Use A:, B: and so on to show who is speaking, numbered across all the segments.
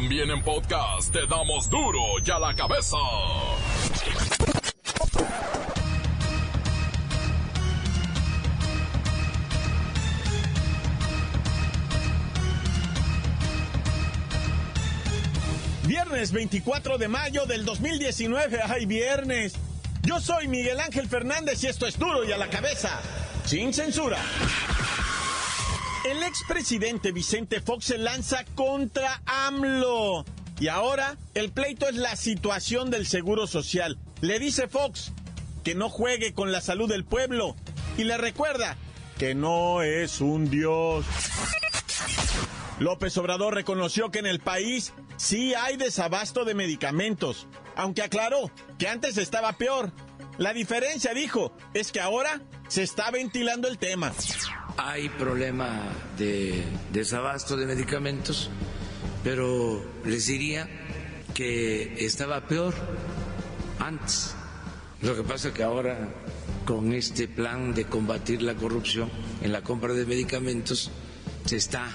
A: También en podcast te damos duro y a la cabeza.
B: Viernes 24 de mayo del 2019. ¡Ay, viernes! Yo soy Miguel Ángel Fernández y esto es duro y a la cabeza. Sin censura. El expresidente Vicente Fox se lanza contra AMLO. Y ahora el pleito es la situación del Seguro Social. Le dice Fox que no juegue con la salud del pueblo y le recuerda que no es un dios. López Obrador reconoció que en el país sí hay desabasto de medicamentos, aunque aclaró que antes estaba peor. La diferencia, dijo, es que ahora se está ventilando el tema.
C: Hay problema de desabasto de medicamentos, pero les diría que estaba peor antes. Lo que pasa es que ahora con este plan de combatir la corrupción en la compra de medicamentos se está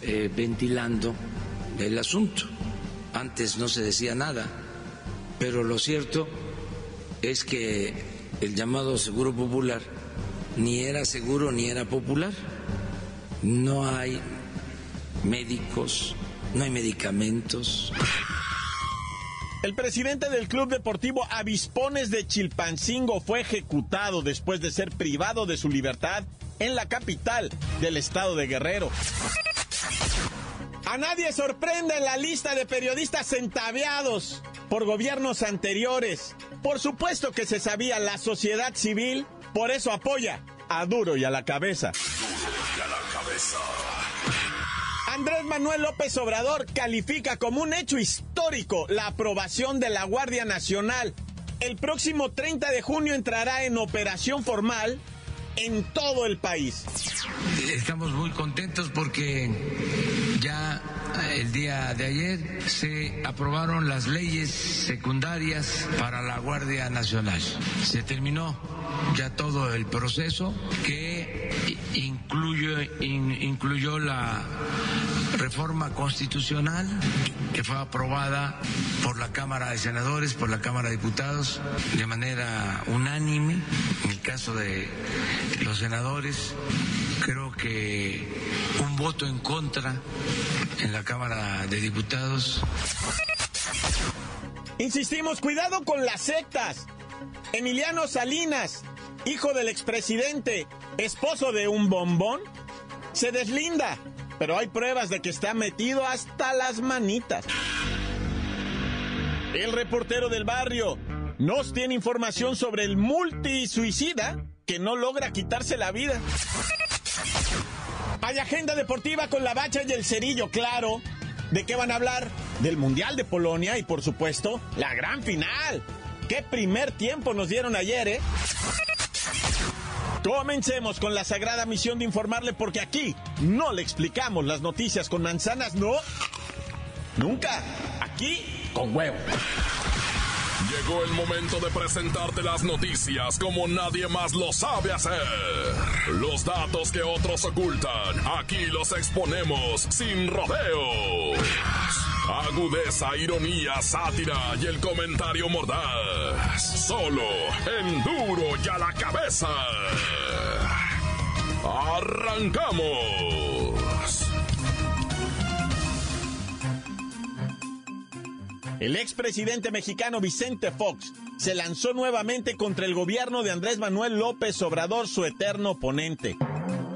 C: eh, ventilando el asunto. Antes no se decía nada, pero lo cierto es que el llamado seguro popular ni era seguro ni era popular. No hay médicos, no hay medicamentos.
B: El presidente del Club Deportivo Avispones de Chilpancingo fue ejecutado después de ser privado de su libertad en la capital del estado de Guerrero. A nadie sorprende la lista de periodistas centaveados por gobiernos anteriores. Por supuesto que se sabía la sociedad civil, por eso apoya a Duro y a la cabeza. Andrés Manuel López Obrador califica como un hecho histórico la aprobación de la Guardia Nacional. El próximo 30 de junio entrará en operación formal en todo el país.
C: Estamos muy contentos porque ya el día de ayer se aprobaron las leyes secundarias para la Guardia Nacional. Se terminó ya todo el proceso que incluyó, incluyó la reforma constitucional que fue aprobada por la Cámara de Senadores, por la Cámara de Diputados, de manera unánime. En el caso de los senadores, creo que un voto en contra en la Cámara de Diputados.
B: Insistimos, cuidado con las sectas. Emiliano Salinas, hijo del expresidente, esposo de un bombón, se deslinda, pero hay pruebas de que está metido hasta las manitas. El reportero del barrio nos tiene información sobre el multisuicida que no logra quitarse la vida. Hay agenda deportiva con la bacha y el cerillo, claro. ¿De qué van a hablar? Del Mundial de Polonia y por supuesto, la gran final. ¿Qué primer tiempo nos dieron ayer, eh? Comencemos con la sagrada misión de informarle porque aquí no le explicamos las noticias con manzanas, no. Nunca. Aquí con huevo.
A: Llegó el momento de presentarte las noticias como nadie más lo sabe hacer. Los datos que otros ocultan, aquí los exponemos sin rodeos. Agudeza, ironía, sátira y el comentario mordaz. Solo en duro y a la cabeza. ¡Arrancamos!
B: El expresidente mexicano Vicente Fox se lanzó nuevamente contra el gobierno de Andrés Manuel López Obrador, su eterno oponente.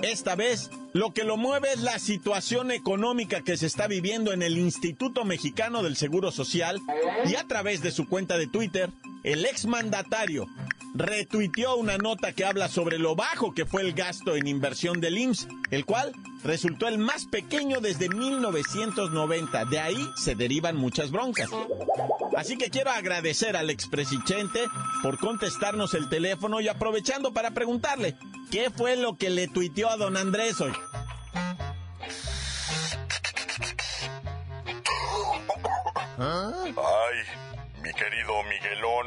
B: Esta vez, lo que lo mueve es la situación económica que se está viviendo en el Instituto Mexicano del Seguro Social y a través de su cuenta de Twitter, el exmandatario retuiteó una nota que habla sobre lo bajo que fue el gasto en inversión del IMSS, el cual resultó el más pequeño desde 1990. De ahí se derivan muchas broncas. Así que quiero agradecer al expresidente por contestarnos el teléfono y aprovechando para preguntarle, ¿qué fue lo que le tuiteó a don Andrés hoy?
D: Ay, mi querido Miguelón,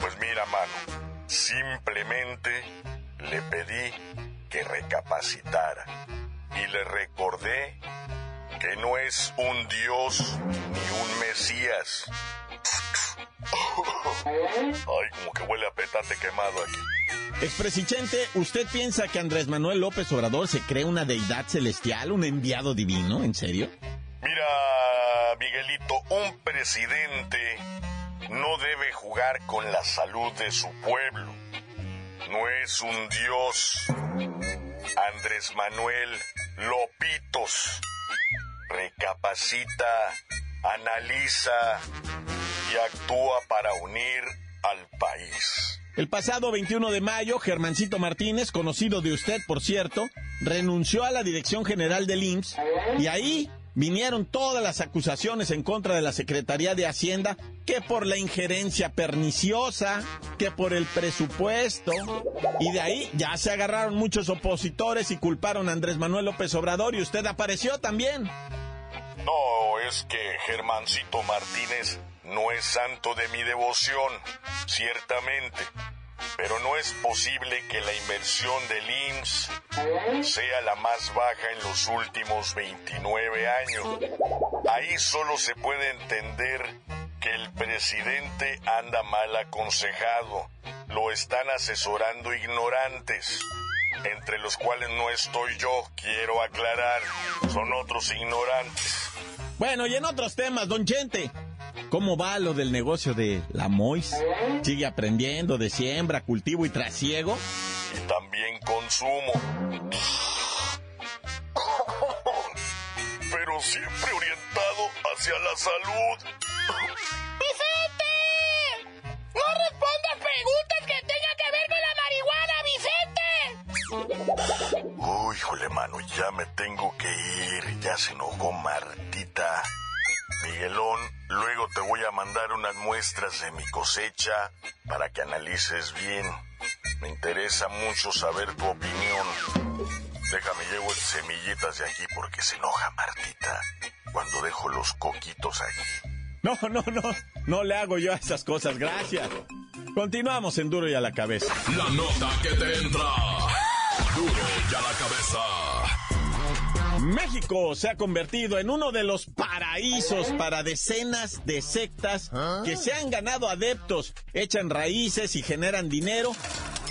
D: pues mira, mano, simplemente le pedí que recapacitara y le recordé que no es un dios ni un mesías. Ay, como que huele a petate quemado aquí.
B: Expresichente, ¿usted piensa que Andrés Manuel López Obrador se cree una deidad celestial, un enviado divino? ¿En serio?
D: Mira, Miguelito, un presidente no debe jugar con la salud de su pueblo. No es un dios. Andrés Manuel Lopitos recapacita, analiza y actúa para unir al país.
B: El pasado 21 de mayo, Germancito Martínez, conocido de usted, por cierto, renunció a la dirección general del IMSS y ahí vinieron todas las acusaciones en contra de la Secretaría de Hacienda, que por la injerencia perniciosa, que por el presupuesto, y de ahí ya se agarraron muchos opositores y culparon a Andrés Manuel López Obrador y usted apareció también.
D: No, es que Germancito Martínez no es santo de mi devoción, ciertamente, pero no es posible que la inversión del IMSS sea la más baja en los últimos 29 años. Ahí solo se puede entender que el presidente anda mal aconsejado. Lo están asesorando ignorantes, entre los cuales no estoy yo, quiero aclarar. Son otros ignorantes.
B: Bueno, y en otros temas, don Chente, ¿cómo va lo del negocio de la Mois? ¿Sigue aprendiendo de siembra, cultivo y trasiego?
D: Y también consumo. Pero siempre orientado hacia la salud.
E: ¡Vicente! ¡No respondas preguntas que tengan que ver con la marihuana, Vicente!
D: Uy, híjole, mano, ya me tengo que ir. Ya se enojó Martita. Miguelón, luego te voy a mandar unas muestras de mi cosecha para que analices bien. Me interesa mucho saber tu opinión. Déjame llevo semillitas de aquí porque se enoja Martita cuando dejo los coquitos aquí.
B: No, no, no, no le hago yo a esas cosas, gracias. Continuamos en Duro y a la cabeza.
A: La nota que te entra. Duro y a la cabeza.
B: México se ha convertido en uno de los paraísos para decenas de sectas que se han ganado adeptos, echan raíces y generan dinero,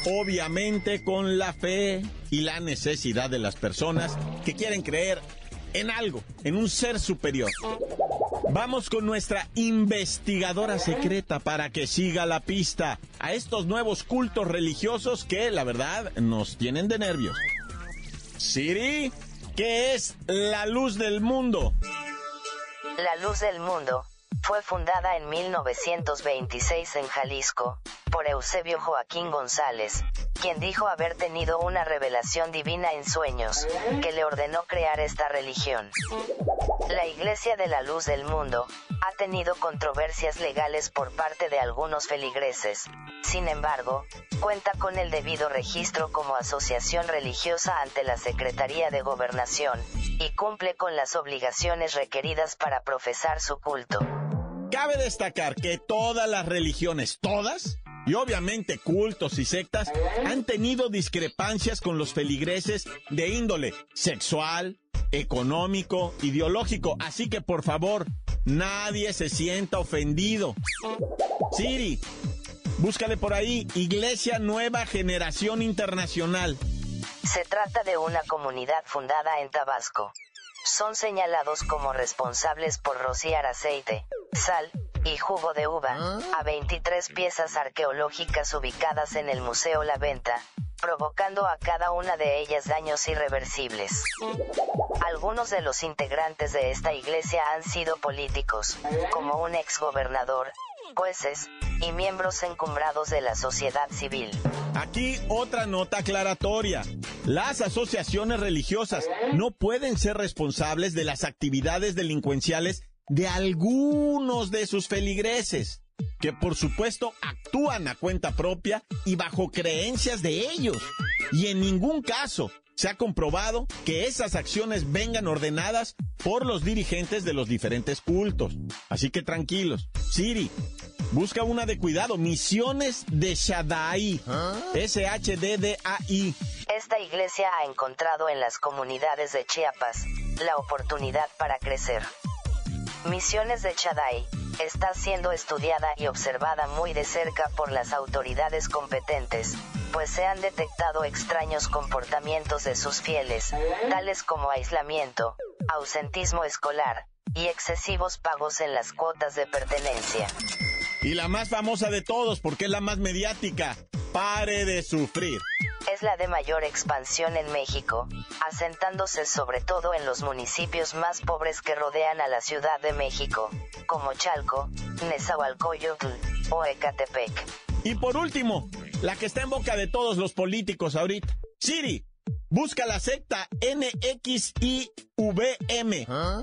B: obviamente con la fe y la necesidad de las personas que quieren creer en algo, en un ser superior. Vamos con nuestra investigadora secreta para que siga la pista a estos nuevos cultos religiosos que, la verdad, nos tienen de nervios. Siri, ¿qué es la luz del mundo?
F: La Luz del Mundo fue fundada en 1926 en Jalisco por Eusebio Joaquín González, quien dijo haber tenido una revelación divina en sueños, que le ordenó crear esta religión. La Iglesia de la Luz del Mundo ha tenido controversias legales por parte de algunos feligreses. Sin embargo, cuenta con el debido registro como asociación religiosa ante la Secretaría de Gobernación, y cumple con las obligaciones requeridas para profesar su culto.
B: Cabe destacar que todas las religiones, todas, y obviamente cultos y sectas, han tenido discrepancias con los feligreses de índole sexual, económico, ideológico. Así que por favor, nadie se sienta ofendido. Siri, búscale por ahí, Iglesia Nueva Generación Internacional.
F: Se trata de una comunidad fundada en Tabasco. Son señalados como responsables por rociar aceite, sal y jugo de uva a 23 piezas arqueológicas ubicadas en el Museo La Venta, provocando a cada una de ellas daños irreversibles. Algunos de los integrantes de esta iglesia han sido políticos, como un exgobernador, jueces, y miembros encumbrados de la sociedad civil.
B: Aquí otra nota aclaratoria. Las asociaciones religiosas no pueden ser responsables de las actividades delincuenciales de algunos de sus feligreses, que por supuesto actúan a cuenta propia y bajo creencias de ellos. Y en ningún caso se ha comprobado que esas acciones vengan ordenadas por los dirigentes de los diferentes cultos. Así que tranquilos. Siri, busca una de cuidado. Misiones de Shaddai. S-H-D-D-A-I.
F: Esta iglesia ha encontrado en las comunidades de Chiapas la oportunidad para crecer. Misiones de Chadai, está siendo estudiada y observada muy de cerca por las autoridades competentes, pues se han detectado extraños comportamientos de sus fieles, tales como aislamiento, ausentismo escolar, y excesivos pagos en las cuotas de pertenencia.
G: Y la más famosa de todos, porque es la más mediática, pare de sufrir
F: es la de mayor expansión en México, asentándose sobre todo en los municipios más pobres que rodean a la Ciudad de México, como Chalco, Nezahualcóyotl o Ecatepec.
G: Y por último, la que está en boca de todos los políticos ahorita, Siri. Busca la secta NXIVM. ¿Ah?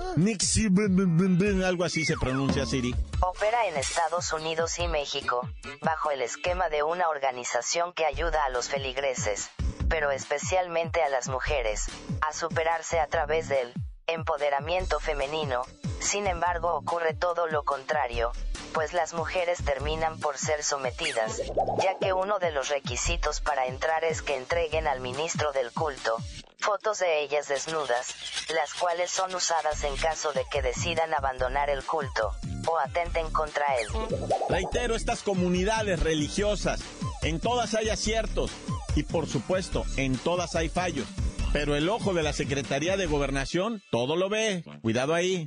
G: algo así se pronuncia Siri.
F: Opera en Estados Unidos y México, bajo el esquema de una organización que ayuda a los feligreses, pero especialmente a las mujeres, a superarse a través del empoderamiento femenino. Sin embargo, ocurre todo lo contrario, pues las mujeres terminan por ser sometidas, ya que uno de los requisitos para entrar es que entreguen al ministro del culto fotos de ellas desnudas, las cuales son usadas en caso de que decidan abandonar el culto o atenten contra él.
G: Reitero, estas comunidades religiosas, en todas hay aciertos y por supuesto, en todas hay fallos. Pero el ojo de la Secretaría de Gobernación todo lo ve. Cuidado ahí.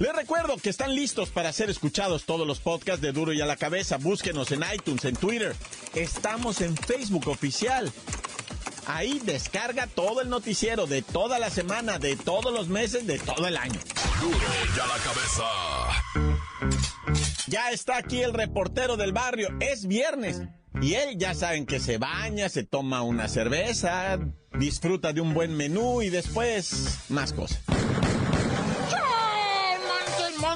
G: Les recuerdo que están listos para ser escuchados todos los podcasts de Duro y a la Cabeza. Búsquenos en iTunes, en Twitter. Estamos en Facebook oficial. Ahí descarga todo el noticiero de toda la semana, de todos los meses, de todo el año.
A: Duro y a la
G: Cabeza. Ya está aquí el reportero del barrio. Es viernes. Y él ya saben que se baña, se toma una cerveza, disfruta de un buen menú y después más cosas.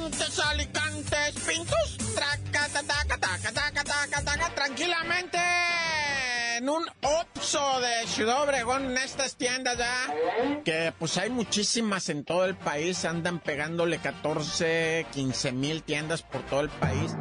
B: Montes, Alicantes, Pintos, traca, taca, taca, taca, taca, taca, tranquilamente. En un Oxxo de Ciudad Obregón, en estas tiendas ya, que pues hay muchísimas en todo el país, andan pegándole 14, 15 mil tiendas por todo el país.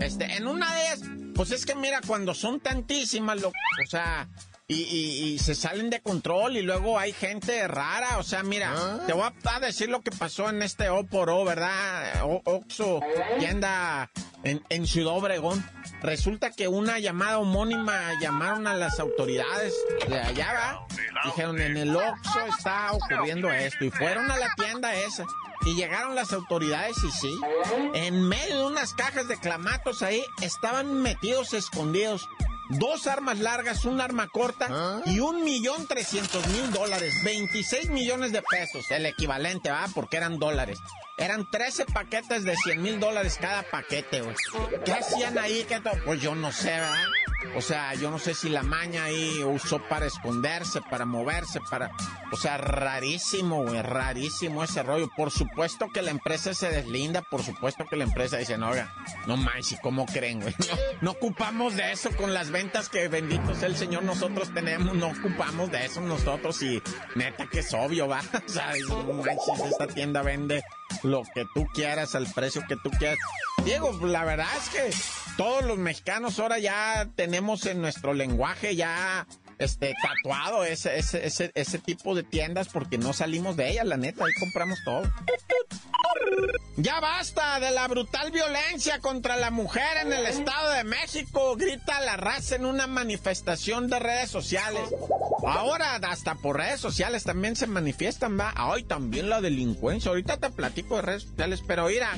B: Este, en una de ellas, pues es que mira, cuando son tantísimas, lo, o sea, y, se salen de control y luego hay gente rara. O sea, mira, ah. te voy a decir lo que pasó en este O por O, ¿verdad? O, Oxo, tienda en, en Ciudad Obregón. Resulta que una llamada homónima llamaron a las autoridades de allá, ¿va? Dijeron, en el Oxxo está ocurriendo esto. Y fueron a la tienda esa. Y llegaron las autoridades y sí, en medio de unas cajas de clamatos ahí estaban metidos escondidos dos armas largas, un arma corta ¿Ah? y un millón trescientos mil dólares, 26 millones de pesos, el equivalente, ¿va? Porque eran dólares. Eran 13 paquetes de 100 mil dólares cada paquete, güey. ¿Qué hacían ahí? ¿Qué pues yo no sé, ¿verdad? O sea, yo no sé si la maña ahí usó para esconderse, para moverse, para... O sea, rarísimo, güey, rarísimo ese rollo. Por supuesto que la empresa se deslinda, por supuesto que la empresa dice, no, oiga, no manches, ¿y cómo creen, güey? No, no, ocupamos de eso con las ventas que bendito sea el Señor nosotros tenemos, no ocupamos de eso nosotros y neta que es obvio, va. O sea, no manches, esta tienda vende lo que tú quieras, al precio que tú quieras. Diego, la verdad es que todos los mexicanos ahora ya tenemos en nuestro lenguaje ya este tatuado ese, ese, ese, ese tipo de tiendas porque no salimos de ellas, la neta, ahí compramos todo. Ya basta de la brutal violencia contra la mujer en el Estado de México, grita la raza en una manifestación de redes sociales. Ahora hasta por redes sociales también se manifiestan, va. Ay, también la delincuencia. Ahorita te platico de redes sociales, pero mira,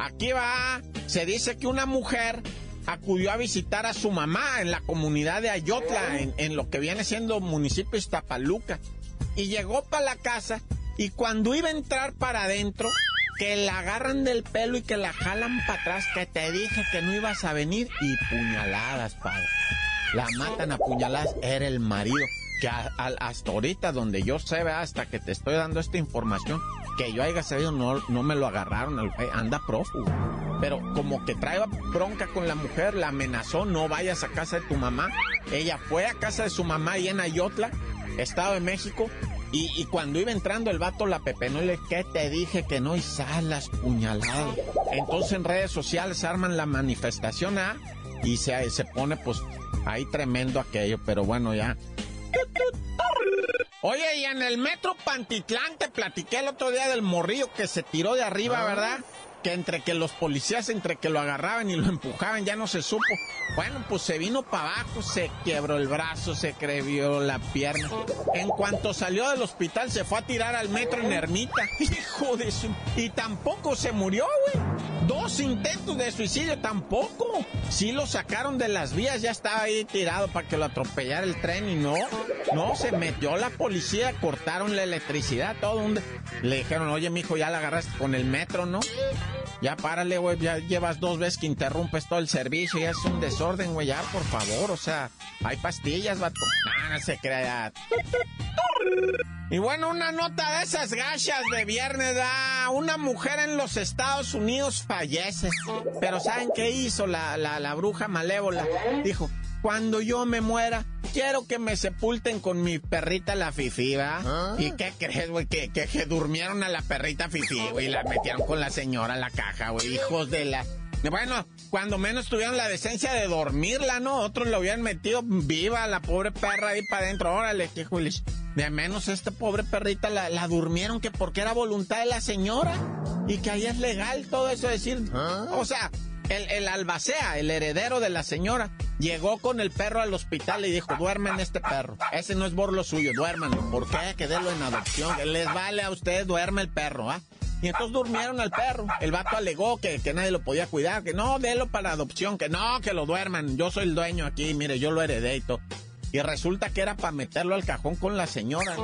B: aquí va. Se dice que una mujer acudió a visitar a su mamá en la comunidad de Ayotla, en, en lo que viene siendo municipio Iztapaluca. Y llegó para la casa y cuando iba a entrar para adentro, que la agarran del pelo y que la jalan para atrás, que te dije que no ibas a venir y puñaladas, padre. La matan a puñaladas, era el marido. Que hasta ahorita, donde yo sé, hasta que te estoy dando esta información, que yo haya sabido, no, no me lo agarraron, anda prófugo. pero como que trae bronca con la mujer, la amenazó, no vayas a casa de tu mamá. Ella fue a casa de su mamá y en Ayotla, Estado de México, y, cuando iba entrando el vato la pepenó le ¿qué te dije que no? Y salas puñaladas. Entonces en redes sociales arman la manifestación ¿ah? y se, se pone pues ahí tremendo aquello, pero bueno ya. Oye, y en el metro Pantitlán te platiqué el otro día del morrillo que se tiró de arriba, ah. ¿verdad? que entre que los policías, entre que lo agarraban y lo empujaban, ya no se supo. Bueno, pues se vino para abajo, se quebró el brazo, se crevió la pierna. En cuanto salió del hospital, se fue a tirar al metro en Ermita. Hijo de su... Y tampoco se murió, güey. Dos intentos de suicidio, tampoco. Sí lo sacaron de las vías, ya estaba ahí tirado para que lo atropellara el tren y no. No, se metió la policía, cortaron la electricidad, todo. Un... Le dijeron, oye, mijo, ya la agarraste con el metro, ¿no? Ya párale, güey, ya llevas dos veces que interrumpes todo el servicio, ya es un desorden, güey, ya, por favor, o sea, hay pastillas, vato. No, no se crea. Y bueno, una nota de esas gachas de viernes, da una mujer en los Estados Unidos fallece. Pero ¿saben qué hizo la, la, la bruja malévola? Dijo, cuando yo me muera, quiero que me sepulten con mi perrita la fifi, ¿va? ¿Ah? ¿Y qué crees, güey? Que, que, durmieron a la perrita fifi, güey, y la metieron con la señora a la caja, güey, hijos de la... Bueno, cuando menos tuvieron la decencia de dormirla, ¿no? Otros lo habían metido viva, la pobre perra ahí para adentro. Órale, qué julis. De menos esta pobre perrita la, la, durmieron que porque era voluntad de la señora y que ahí es legal todo eso decir. ¿Ah? O sea, el, albacea, el heredero de la señora, llegó con el perro al hospital y dijo, duermen este perro. Ese no es por lo suyo, duérmanlo. ¿Por qué? Que délo en adopción. Les vale a ustedes, duerme el perro, ¿ah? Y entonces durmieron al perro. El vato alegó que, que nadie lo podía cuidar, que no, délo para adopción, que no, que lo duerman. Yo soy el dueño aquí, mire, yo lo heredé y todo. Y resulta que era para meterlo al cajón con la señora.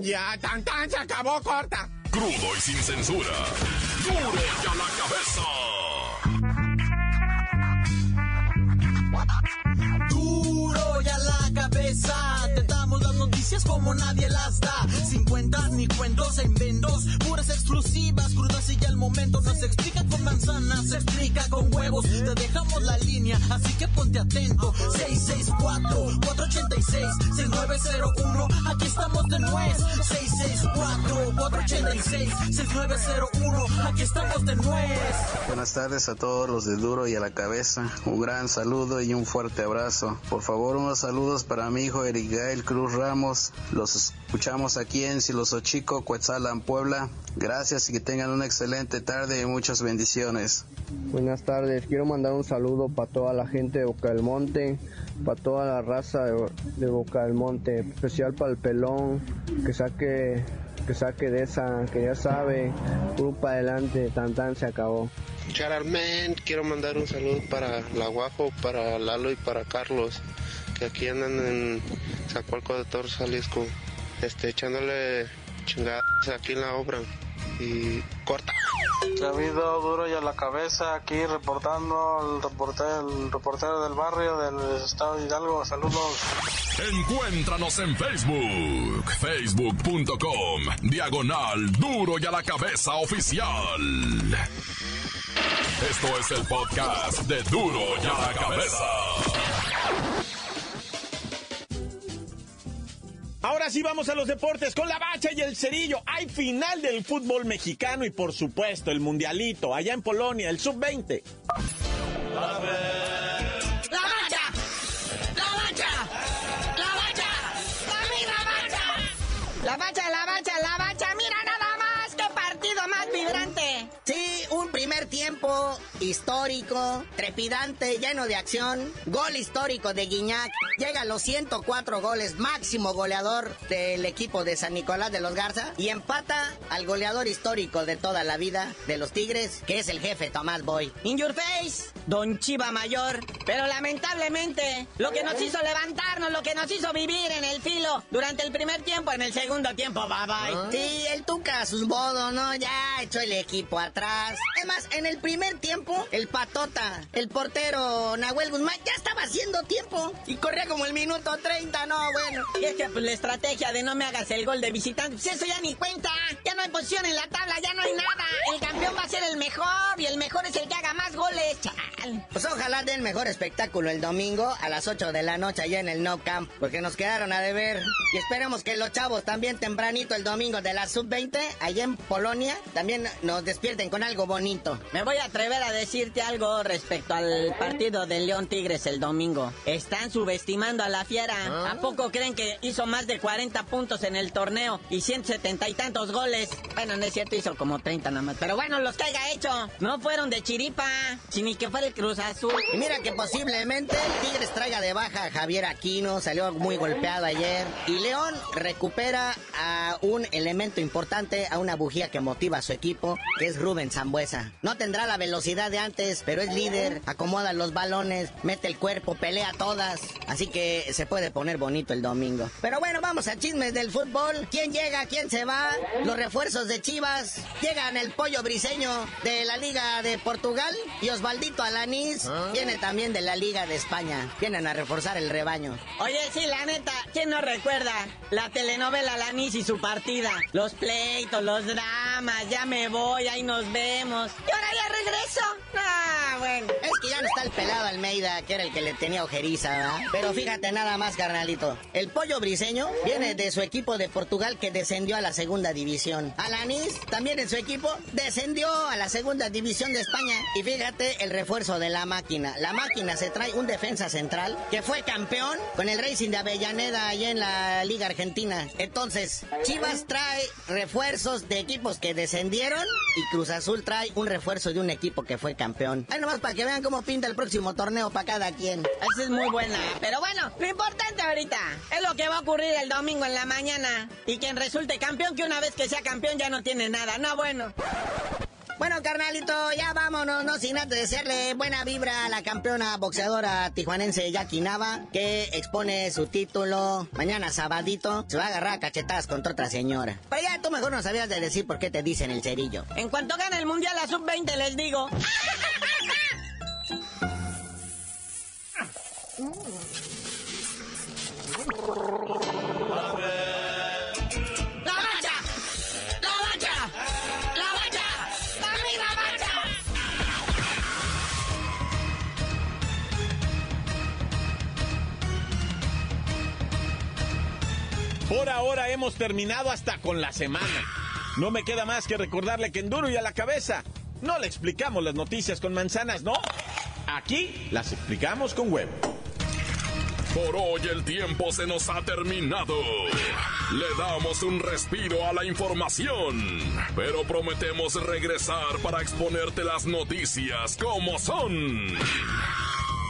B: ya, tan tan, se acabó, corta.
A: Crudo y sin censura. Duro ya la cabeza.
H: Noticias como nadie las da. Sin cuentas ni cuentos en vendos. Puras exclusivas, crudas y ya el momento. No se explica con manzanas, se explica con huevos. Te dejamos la línea, así que ponte atento. 664-486-6901. Aquí estamos de nuez. 664-486-6901. Aquí estamos de nuez.
I: Buenas tardes a todos los de Duro y a la cabeza. Un gran saludo y un fuerte abrazo. Por favor, unos saludos para mi hijo Erigael Cruz Ramos. Los escuchamos aquí en Silosochico, Cuetzalan, Puebla. Gracias y que tengan una excelente tarde y muchas bendiciones.
J: Buenas tardes, quiero mandar un saludo para toda la gente de Boca del Monte, para toda la raza de, Boca del Monte, especial para el pelón, que saque que saque de esa, que ya sabe, grupo adelante, tan tan se acabó.
K: Charalmen, quiero mandar un saludo para la Guajo, para Lalo y para Carlos que aquí andan en Zacualco de Torres, Jalisco, este, echándole chingadas aquí en la obra y corta.
L: habido duro y a la cabeza aquí reportando el reportero, el reportero del barrio del estado de Hidalgo. Saludos.
A: Encuéntranos en Facebook, facebook.com, diagonal duro y a la cabeza oficial. Esto es el podcast de duro y a la cabeza.
B: Ahora sí vamos a los deportes con la bacha y el cerillo. Hay final del fútbol mexicano y por supuesto el mundialito allá en Polonia, el sub-20.
H: ¡La bacha! ¡La bacha! ¡La bacha! ¡La bacha! ¡La bacha!
M: Histórico, trepidante, lleno de acción. Gol histórico de Guiñac. Llega a los 104 goles, máximo goleador del equipo de San Nicolás de los Garza. Y empata al goleador histórico de toda la vida de los Tigres, que es el jefe Tomás Boy. In your face, Don Chiva Mayor. Pero lamentablemente, lo que nos hizo levantarnos, lo que nos hizo vivir en el filo durante el primer tiempo, en el segundo tiempo, bye bye. Ah. Sí, el Tuca a sus modos, ¿no? Ya echó el equipo atrás. Es más, en el primer tiempo el patota, el portero Nahuel Guzmán, ya estaba haciendo tiempo y corría como el minuto 30, no, bueno. Y es que pues, la estrategia de no me hagas el gol de visitante, pues eso ya ni cuenta, ya no hay posición en la tabla, ya no hay nada. El campeón va a ser el mejor y el mejor es el que haga más goles. Chal. Pues ojalá den mejor espectáculo el domingo a las 8 de la noche allá en el No Camp, porque nos quedaron a deber. Y esperemos que los chavos también tempranito el domingo de la Sub-20, allá en Polonia, también nos despierten con algo bonito. Me voy a atrever a decirte algo respecto al partido de León Tigres el domingo. Están subestimando a la fiera. ¿A poco creen que hizo más de 40 puntos en el torneo y 170 y tantos goles? Bueno, no es cierto, hizo como 30 nada más. Pero bueno, los que haya hecho no fueron de chiripa, ni que fuera el Cruz Azul. Y mira que posiblemente Tigres traiga de baja a Javier Aquino, salió muy golpeado ayer. Y León recupera a un elemento importante, a una bujía que motiva a su equipo, que es Rubén Zambuesa. No tendrá la velocidad de antes, pero es líder, acomoda los balones, mete el cuerpo, pelea todas. Así que se puede poner bonito el domingo. Pero bueno, vamos a chismes del fútbol. ¿Quién llega? ¿Quién se va? Los refuerzos de Chivas. Llegan el pollo briseño de la Liga de Portugal y Osvaldito Alanís viene también de la Liga de España. Vienen a reforzar el rebaño. Oye, sí, la neta, ¿quién no recuerda la telenovela Alanís y su partida? Los pleitos, los dramas, ya me voy, ahí nos vemos. ¿Y ahora ya regreso? Ah, Es que ya no está el pelado Almeida, que era el que le tenía ojeriza, ¿verdad? Pero fíjate nada más, carnalito. El pollo briseño viene de su equipo de Portugal que descendió a la segunda división. Alanís, también en su equipo, descendió a la segunda división de España. Y fíjate el refuerzo de la máquina. La máquina se trae un defensa central que fue campeón con el Racing de Avellaneda allá en la Liga Argentina. Entonces, Chivas trae refuerzos de equipos que descendieron y Cruz Azul trae un refuerzo de un equipo que fue campeón. Ahí nomás para que vean cómo pinta el próximo torneo para cada quien. Esa es muy buena. Pero bueno, lo importante ahorita es lo que va a ocurrir el domingo en la mañana. Y quien resulte campeón, que una vez que sea campeón ya no tiene nada. No, bueno. Bueno, carnalito, ya vámonos, no sin antes desearle buena vibra a la campeona boxeadora tijuanense Jackie Nava, que expone su título mañana sabadito. Se va a agarrar a cachetadas contra otra señora. Pero ya tú mejor no sabías de decir por qué te dicen el cerillo. En cuanto gane el mundial a sub-20 les digo.
B: Por ahora hemos terminado hasta con la semana. No me queda más que recordarle que en duro y a la cabeza no le explicamos las noticias con manzanas, ¿no? Aquí las explicamos con huevo.
A: Por hoy el tiempo se nos ha terminado. Le damos un respiro a la información, pero prometemos regresar para exponerte las noticias como son.